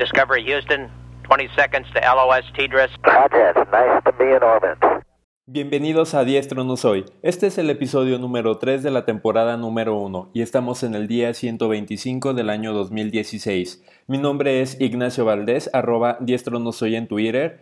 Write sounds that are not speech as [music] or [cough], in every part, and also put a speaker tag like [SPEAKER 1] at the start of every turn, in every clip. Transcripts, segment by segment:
[SPEAKER 1] Discovery Houston, 20 seconds to LOS TDRS.
[SPEAKER 2] nice to be in orbit.
[SPEAKER 3] Bienvenidos a Diestro No Soy. Este es el episodio número 3 de la temporada número 1 y estamos en el día 125 del año 2016. Mi nombre es Ignacio Valdés, arroba Diestro No Soy en Twitter.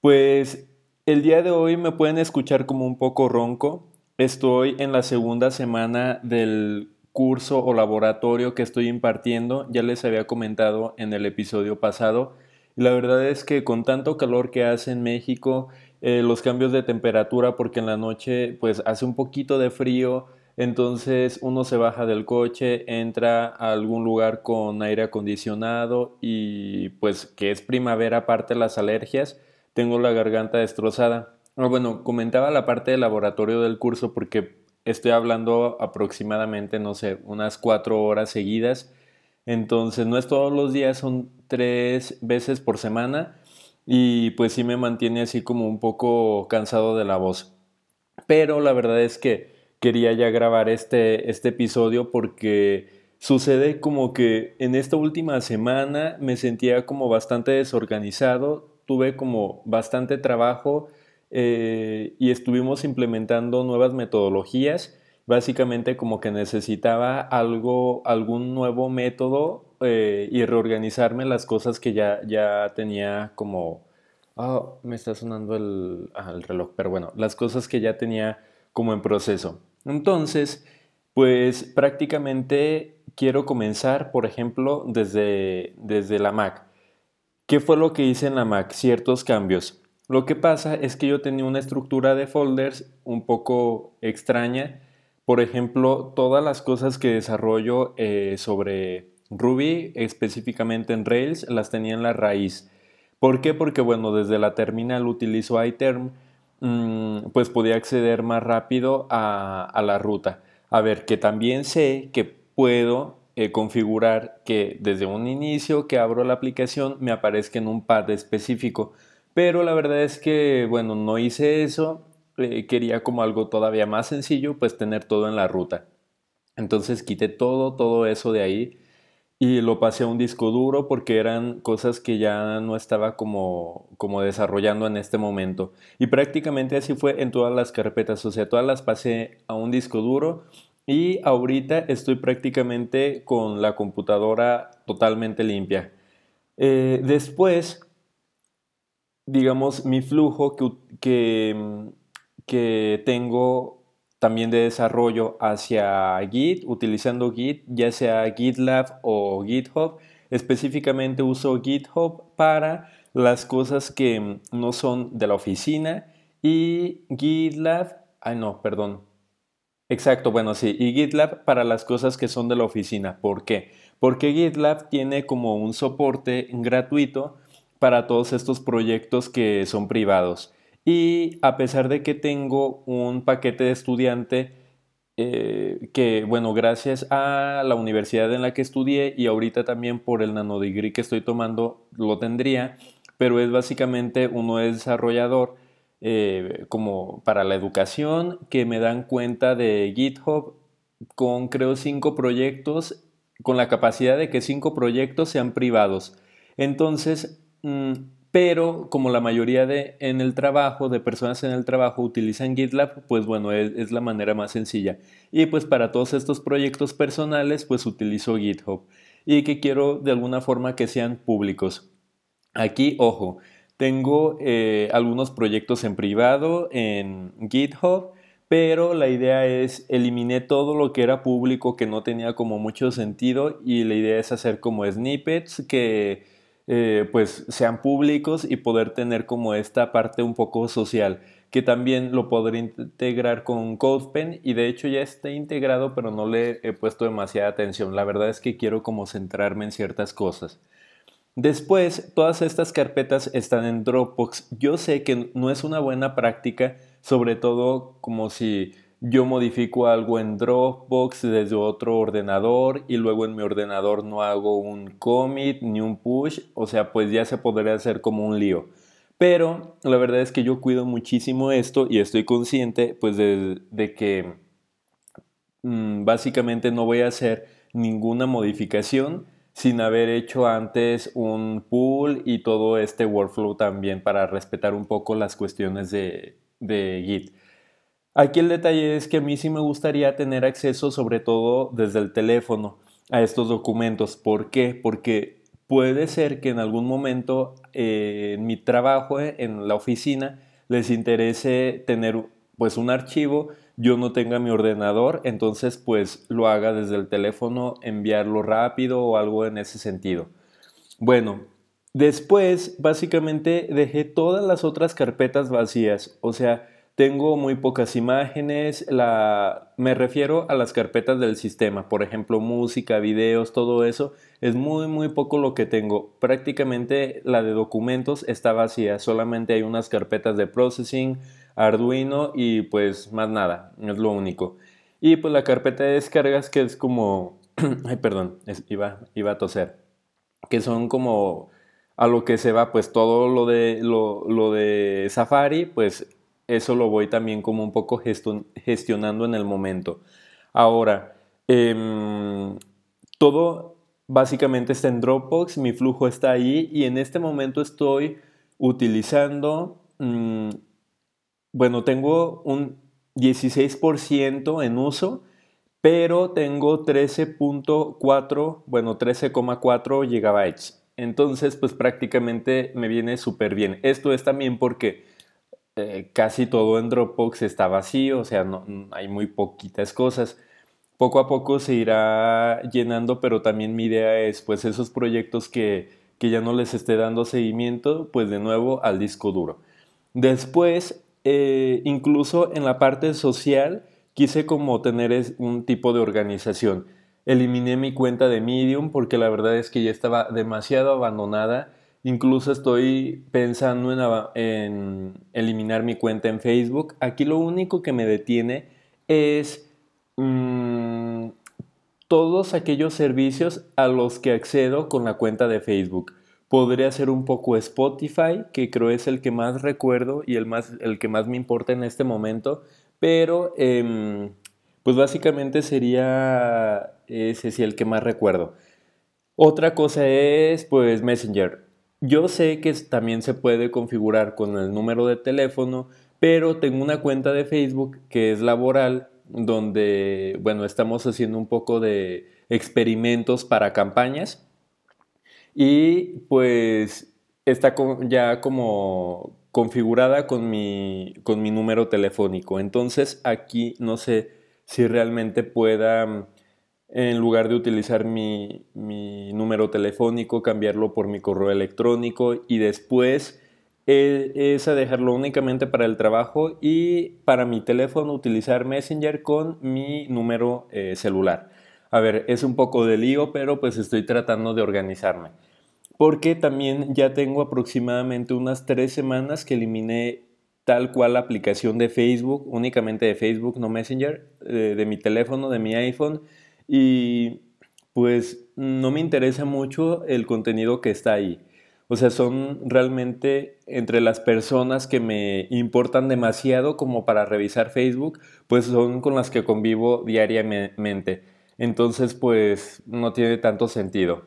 [SPEAKER 3] Pues el día de hoy me pueden escuchar como un poco ronco. Estoy en la segunda semana del curso o laboratorio que estoy impartiendo, ya les había comentado en el episodio pasado. la verdad es que con tanto calor que hace en México, eh, los cambios de temperatura, porque en la noche pues hace un poquito de frío, entonces uno se baja del coche, entra a algún lugar con aire acondicionado y pues que es primavera aparte las alergias, tengo la garganta destrozada. Ah, bueno, comentaba la parte del laboratorio del curso porque estoy hablando aproximadamente, no sé, unas cuatro horas seguidas. Entonces, no es todos los días, son tres veces por semana y pues sí me mantiene así como un poco cansado de la voz. Pero la verdad es que quería ya grabar este, este episodio porque sucede como que en esta última semana me sentía como bastante desorganizado, tuve como bastante trabajo eh, y estuvimos implementando nuevas metodologías. Básicamente como que necesitaba algo, algún nuevo método eh, y reorganizarme las cosas que ya, ya tenía como... Ah, me está sonando el, ah, el reloj, pero bueno, las cosas que ya tenía como en proceso. Entonces, pues prácticamente quiero comenzar, por ejemplo, desde, desde la Mac. ¿Qué fue lo que hice en la Mac? Ciertos cambios. Lo que pasa es que yo tenía una estructura de folders un poco extraña. Por ejemplo, todas las cosas que desarrollo eh, sobre Ruby, específicamente en Rails, las tenía en la raíz. ¿Por qué? Porque bueno, desde la terminal utilizo iTerm, mm, pues podía acceder más rápido a, la ruta. A ver, que también sé que puedo eh, configurar que desde un inicio que abro la aplicación me aparezca en un pad específico. Pero la verdad es que, bueno, no hice eso. Eh, quería como algo todavía más sencillo, pues tener todo en la ruta. Entonces quité todo, todo eso de ahí y lo pasé a un disco duro porque eran cosas que ya no estaba como, como desarrollando en este momento. Y prácticamente así fue en todas las carpetas, o sea, todas las pasé a un disco duro y ahorita estoy prácticamente con la computadora totalmente limpia. Eh, después digamos, mi flujo que, mm, que, tengo también de desarrollo hacia Git, utilizando Git, ya sea GitLab o GitHub. Específicamente uso GitHub para las cosas que mm, no son de la oficina y GitLab, ay no, perdón. Exacto, bueno, sí, y GitLab para las cosas que son de la oficina. ¿Por qué? Porque GitLab tiene como un soporte gratuito para todos estos proyectos que son privados. Y a pesar de que tengo un paquete de estudiante eh, que, bueno, gracias a la universidad en la que estudié y ahorita también por el nanodegree que estoy tomando, lo tendría, pero es básicamente uno es desarrollador eh, como para la educación que me dan cuenta de GitHub con creo cinco proyectos, con la capacidad de que cinco proyectos sean privados. Entonces, pero como la mayoría de en el trabajo, de personas en el trabajo utilizan GitLab, pues bueno, es, la manera más sencilla. Y pues para todos estos proyectos personales, pues utilizo GitHub. Y que quiero de alguna forma que sean públicos. Aquí, ojo, tengo eh, algunos proyectos en privado en GitHub, pero la idea es eliminé todo lo que era público que no tenía como mucho sentido y la idea es hacer como snippets que eh, pues sean públicos y poder tener como esta parte un poco social que también lo podré integrar con CodePen y de hecho ya está integrado pero no le he puesto demasiada atención. La verdad es que quiero como centrarme en ciertas cosas. Después todas estas carpetas están en Dropbox. Yo sé que no es una buena práctica sobre todo como si yo modifico algo en Dropbox desde otro ordenador y luego en mi ordenador no hago un commit ni un push, o sea, pues ya se podría hacer como un lío. Pero la verdad es que yo cuido muchísimo esto y estoy consciente pues de, que mm, básicamente no voy a hacer ninguna modificación sin haber hecho antes un pull y todo este workflow también para respetar un poco las cuestiones de, de Git. Aquí el detalle es que a mí sí me gustaría tener acceso sobre todo desde el teléfono a estos documentos. ¿Por qué? Porque puede ser que en algún momento eh, en mi trabajo eh, en la oficina les interese tener pues un archivo, yo no tenga mi ordenador, entonces pues lo haga desde el teléfono, enviarlo rápido o algo en ese sentido. Bueno, después básicamente dejé todas las otras carpetas vacías, o sea, tengo muy pocas imágenes, la, me refiero a las carpetas del sistema, por ejemplo, música, videos, todo eso, es muy, muy poco lo que tengo. Prácticamente la de documentos está vacía, solamente hay unas carpetas de processing, Arduino y pues más nada, es lo único. Y pues la carpeta de descargas que es como, [clears throat] ay perdón, iba, iba a toser, que son como a lo que se va pues todo lo de, lo, lo de Safari, pues eso lo voy también como un poco gestionando en el momento. Ahora, em, todo básicamente está en Dropbox, mi flujo está ahí y en este momento estoy utilizando, mm, bueno, tengo un 16% en uso, pero tengo 13.4, bueno, 13,4 gigabytes. Entonces, pues prácticamente me viene súper bien. Esto es también porque eh, casi todo en Dropbox está vacío, o sea, no, hay muy poquitas cosas. Poco a poco se irá llenando, pero también mi idea es, pues, esos proyectos que, que ya no les esté dando seguimiento, pues de nuevo al disco duro. Después, eh, incluso en la parte social, quise como tener un tipo de organización. Eliminé mi cuenta de Medium porque la verdad es que ya estaba demasiado abandonada Incluso estoy pensando en, eliminar mi cuenta en Facebook. Aquí lo único que me detiene es mm, todos aquellos servicios a los que accedo con la cuenta de Facebook. Podría ser un poco Spotify, que creo es el que más recuerdo y el, más, el que más me importa en este momento, pero em, pues básicamente sería ese sí el que más recuerdo. Otra cosa es pues Messenger. Yo sé que también se puede configurar con el número de teléfono, pero tengo una cuenta de Facebook que es laboral, donde, bueno, estamos haciendo un poco de experimentos para campañas y pues está ya como configurada con mi, con mi número telefónico. Entonces aquí no sé si realmente pueda en lugar de utilizar mi, número telefónico, cambiarlo por mi correo electrónico y después es a dejarlo únicamente para el trabajo y para mi teléfono utilizar Messenger con mi número eh, celular. A ver, es un poco de lío, pero pues estoy tratando de organizarme. Porque también ya tengo aproximadamente unas tres semanas que eliminé tal cual la aplicación de Facebook, únicamente de Facebook, no Messenger, eh, de mi teléfono, de mi iPhone y pues no me interesa mucho el contenido que está ahí. O sea, son realmente entre las personas que me importan demasiado como para revisar Facebook, pues son con las que convivo diariamente. Entonces, pues no tiene tanto sentido.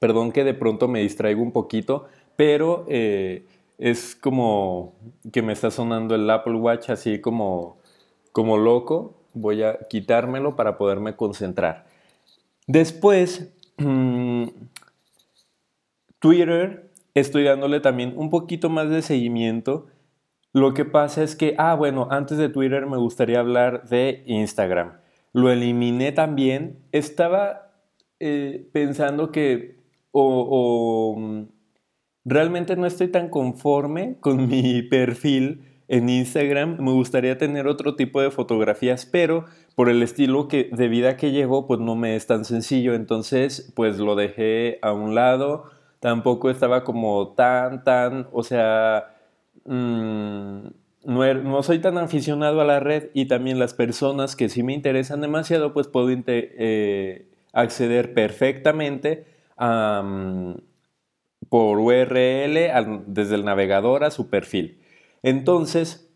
[SPEAKER 3] Perdón que de pronto me distraigo un poquito, pero eh, es como que me está sonando el Apple Watch así como, como loco voy a quitármelo para poderme concentrar. Después, mm, Twitter, estoy dándole también un poquito más de seguimiento. Lo que pasa es que, ah, bueno, antes de Twitter me gustaría hablar de Instagram. Lo eliminé también. Estaba eh, pensando que o, mm, realmente no estoy tan conforme con [laughs] mi perfil en Instagram me gustaría tener otro tipo de fotografías, pero por el estilo que, de vida que llevo, pues no me es tan sencillo. Entonces, pues lo dejé a un lado. Tampoco estaba como tan, tan, o sea, mm, no, er, no, soy tan aficionado a la red y también las personas que sí me interesan demasiado, pues puedo eh, acceder perfectamente mm, por URL desde el navegador a su perfil. Entonces,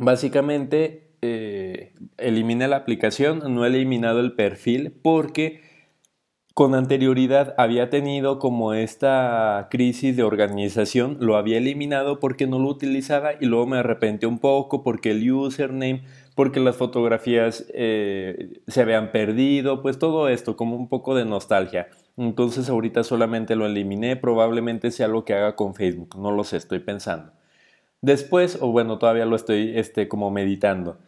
[SPEAKER 3] básicamente, eh, eliminé la aplicación, no he eliminado el perfil porque con anterioridad había tenido como esta crisis de organización, lo había eliminado porque no lo utilizaba y luego me arrepentí un poco porque el username, porque las fotografías eh, se habían perdido, pues todo esto como un poco de nostalgia. Entonces ahorita solamente lo eliminé, probablemente sea lo que haga con Facebook, no lo sé, estoy pensando. Después, o bueno, todavía lo estoy este, como meditando.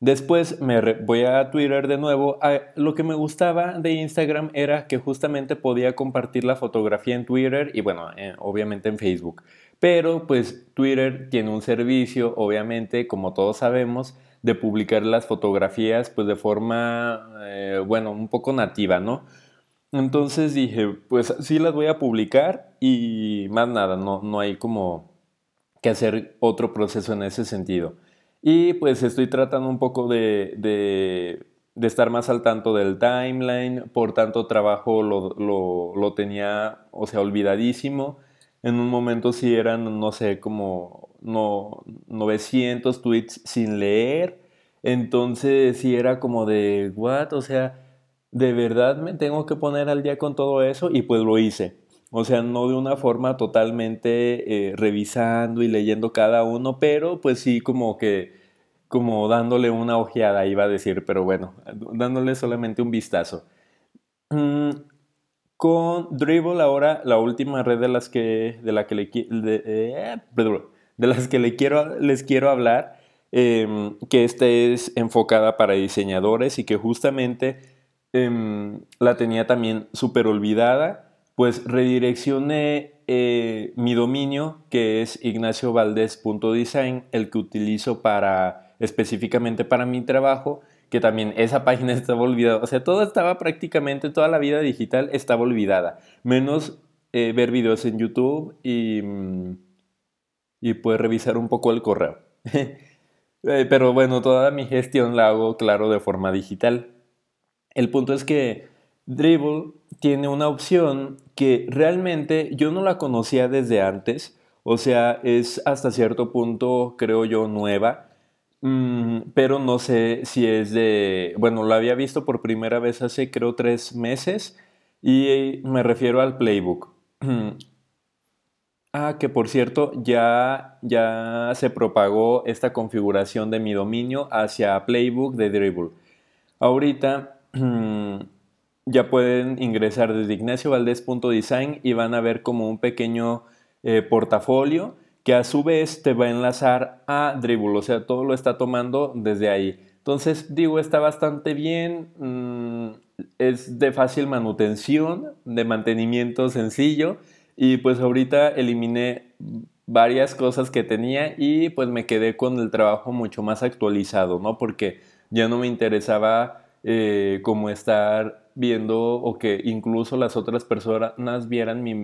[SPEAKER 3] Después me voy a Twitter de nuevo. Ah, lo que me gustaba de Instagram era que justamente podía compartir la fotografía en Twitter y bueno, eh, obviamente en Facebook. Pero pues Twitter tiene un servicio, obviamente, como todos sabemos, de publicar las fotografías pues de forma, eh, bueno, un poco nativa, ¿no? Entonces dije, pues sí las voy a publicar y más nada, no, no hay como que hacer otro proceso en ese sentido. Y pues estoy tratando un poco de, de, estar más al tanto del timeline, por tanto trabajo lo, lo, lo, tenía, o sea, olvidadísimo. En un momento sí eran, no sé, como no, 900 tweets sin leer. Entonces sí era como de, what, o sea, de verdad me tengo que poner al día con todo eso y pues lo hice. O sea, no de una forma totalmente eh, revisando y leyendo cada uno, pero pues sí como que, como dándole una ojeada, iba a decir, pero bueno, dándole solamente un vistazo. Mm, con Dribble ahora, la última red de las que, de la que le, de, eh, de las que le quiero, les quiero hablar, em, que esta es enfocada para diseñadores y que justamente em, la tenía también súper olvidada pues redireccioné eh, mi dominio, que es ignaciovaldez.design, el que utilizo para específicamente para mi trabajo, que también esa página [laughs] estaba olvidada. O sea, todo estaba prácticamente, toda la vida digital estaba olvidada, menos eh, ver videos en YouTube y, mm, y pues revisar un poco el correo. [laughs] Eh, pero bueno, toda mi gestión la hago, claro, de forma digital. El punto es que Dribble tiene una opción que realmente yo no la conocía desde antes, o sea, es hasta cierto punto, creo yo, nueva, mm, pero no sé si es de, bueno, la había visto por primera vez hace creo tres meses y me refiero al playbook. [clears throat] ah, que por cierto, ya, ya se propagó esta configuración de mi dominio hacia playbook de Dribble. Ahorita [clears throat] ya pueden ingresar desde ignaciovaldez.design y van a ver como un pequeño eh, portafolio que a su vez te va a enlazar a Dribble, o sea, todo lo está tomando desde ahí. Entonces, digo, está bastante bien, mm, es de fácil manutención, de mantenimiento sencillo y pues ahorita eliminé varias cosas que tenía y pues me quedé con el trabajo mucho más actualizado, ¿no? Porque ya no me interesaba eh, como estar viendo o que incluso las otras personas vieran mi,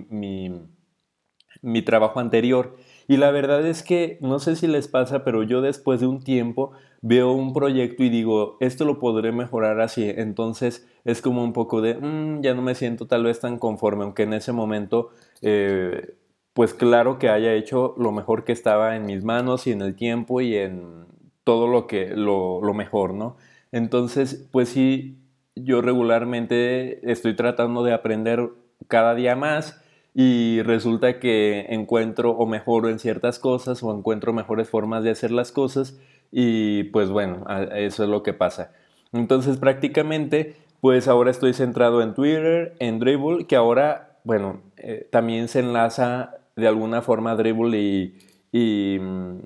[SPEAKER 3] mi, trabajo anterior. Y la verdad es que no sé si les pasa, pero yo después de un tiempo veo un proyecto y digo, esto lo podré mejorar así. Entonces es como un poco de, mm, ya no me siento tal vez tan conforme, aunque en ese momento, eh, pues claro que haya hecho lo mejor que estaba en mis manos y en el tiempo y en todo lo que, lo, lo mejor, ¿no? Entonces, pues sí, yo regularmente estoy tratando de aprender cada día más y resulta que encuentro o mejoro en ciertas cosas o encuentro mejores formas de hacer las cosas y pues bueno, eso es lo que pasa. Entonces prácticamente pues ahora estoy centrado en Twitter, en Dribble, que ahora bueno, eh, también se enlaza de alguna forma Dribble y, mm,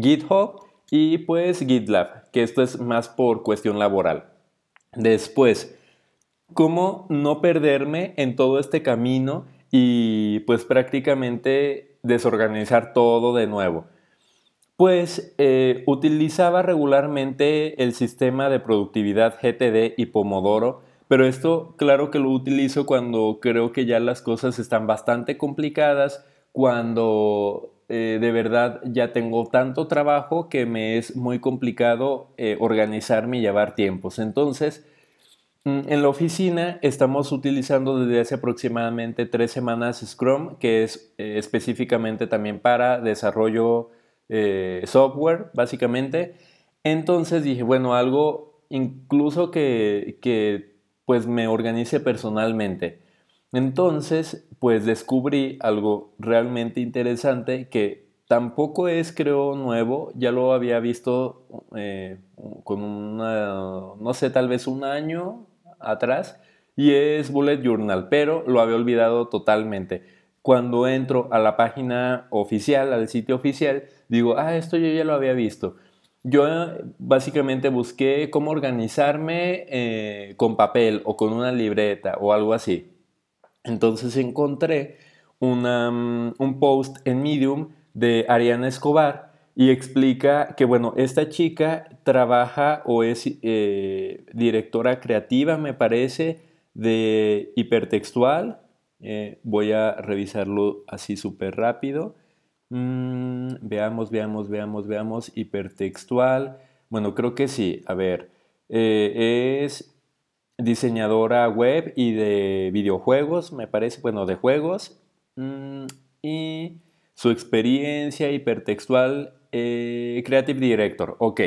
[SPEAKER 3] GitHub y pues GitLab, que esto es más por cuestión laboral. Después, ¿cómo no perderme en todo este camino y pues prácticamente desorganizar todo de nuevo? Pues eh, utilizaba regularmente el sistema de productividad GTD y Pomodoro, pero esto claro que lo utilizo cuando creo que ya las cosas están bastante complicadas, cuando eh, de verdad ya tengo tanto trabajo que me es muy complicado eh, organizarme y llevar tiempos. Entonces, mm, en la oficina estamos utilizando desde hace aproximadamente tres semanas Scrum, que es eh, específicamente también para desarrollo software, básicamente. Entonces dije, bueno, algo incluso que, que pues me organice personalmente. Entonces, pues descubrí algo realmente interesante que tampoco es, creo, nuevo, ya lo había visto eh, con una, no sé, tal vez un año atrás, y es Bullet Journal, pero lo había olvidado totalmente. Cuando entro a la página oficial, al sitio oficial, digo, ah, esto yo ya lo había visto. Yo básicamente busqué cómo organizarme eh, con papel o con una libreta o algo así. Entonces encontré mm, un post en Medium de Ariana Escobar y explica que, bueno, esta chica trabaja o es eh, directora creativa, me parece, de hipertextual. Eh, voy a revisarlo así súper rápido. Mm, veamos, veamos, veamos, veamos. Hipertextual. Bueno, creo que sí. A ver. Eh, es diseñadora web y de videojuegos, me parece, bueno, de juegos. Mm, y su experiencia hipertextual, eh, Creative Director. Ok.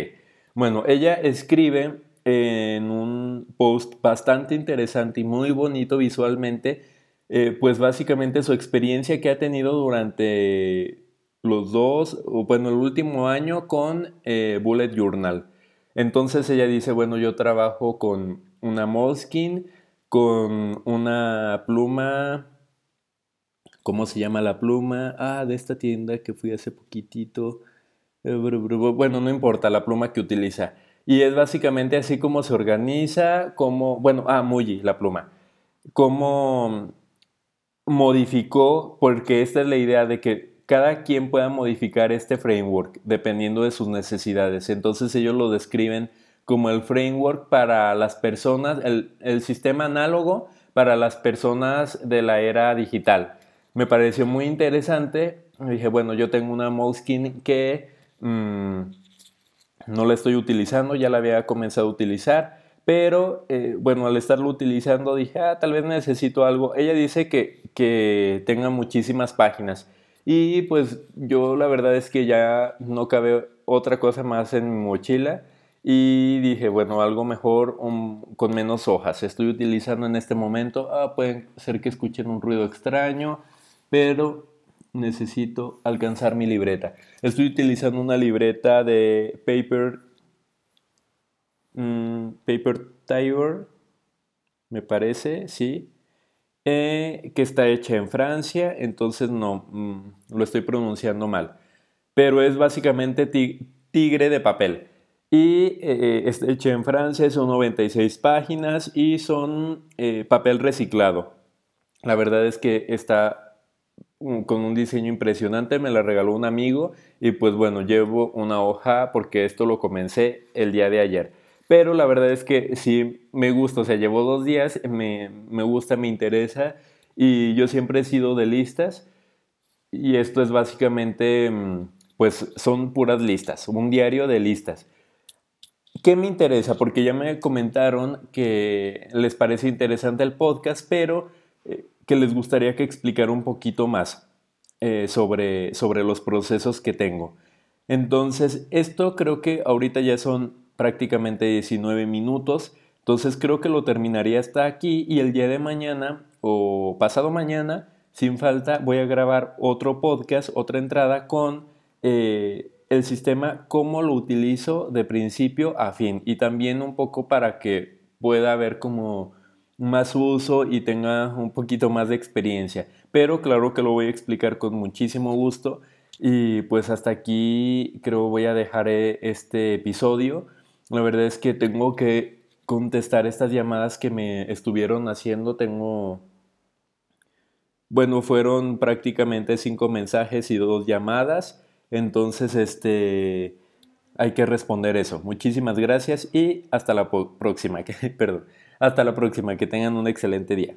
[SPEAKER 3] Bueno, ella escribe en un post bastante interesante y muy bonito visualmente, eh, pues básicamente su experiencia que ha tenido durante los dos, o bueno, el último año con eh, Bullet Journal. Entonces ella dice, bueno, yo trabajo con una Moleskine, con una pluma, ¿cómo se llama la pluma? Ah, de esta tienda que fui hace poquitito. Eh, bueno, no importa la pluma que utiliza. Y es básicamente así como se organiza, como, bueno, ah, Muji, la pluma. Cómo modificó, porque esta es la idea de que cada quien pueda modificar este framework dependiendo de sus necesidades. Entonces ellos lo describen como el framework para las personas, el, sistema análogo para las personas de la era digital. Me pareció muy interesante. Dije, bueno, yo tengo una Moleskine que mm, no la estoy utilizando, ya la había comenzado a utilizar, pero eh, bueno, al estarlo utilizando dije, ah, tal vez necesito algo. Ella dice que, que tenga muchísimas páginas y pues yo la verdad es que ya no cabe otra cosa más en mi mochila y dije, bueno, algo mejor con menos hojas. Estoy utilizando en este momento, ah, pueden ser que escuchen un ruido extraño, pero necesito alcanzar mi libreta. Estoy utilizando una libreta de Paper, mm, Paper Tiger, me parece, sí. Eh, que está hecha en Francia, entonces no, mm, lo estoy pronunciando mal. Pero es básicamente tigre de papel. Y eh, está hecha en Francia, son 96 páginas y son eh, papel reciclado. La verdad es que está mm, con un diseño impresionante, me la regaló un amigo y pues bueno, llevo una hoja porque esto lo comencé el día de ayer. Pero la verdad es que sí me gusta, o sea, llevo dos días, me, gusta, me interesa y yo siempre he sido de listas y esto es básicamente, mm, pues son puras listas, un diario de listas. ¿Qué me interesa? Porque ya me comentaron que les parece interesante el podcast, pero eh, que les gustaría que explicara un poquito más eh, sobre, sobre los procesos que tengo. Entonces, esto creo que ahorita ya son prácticamente 19 minutos. Entonces creo que lo terminaría hasta aquí y el día de mañana o pasado mañana, sin falta, voy a grabar otro podcast, otra entrada con eh, el sistema, cómo lo utilizo de principio a fin y también un poco para que pueda haber como más uso y tenga un poquito más de experiencia. Pero claro que lo voy a explicar con muchísimo gusto y pues hasta aquí creo voy a dejar eh, este episodio. La verdad es que tengo que contestar estas llamadas que me estuvieron haciendo. Tengo, bueno, fueron prácticamente cinco mensajes y dos llamadas. Entonces, este, hay que responder eso. Muchísimas gracias y hasta la próxima. [laughs] Perdón, hasta la próxima. Que tengan un excelente día.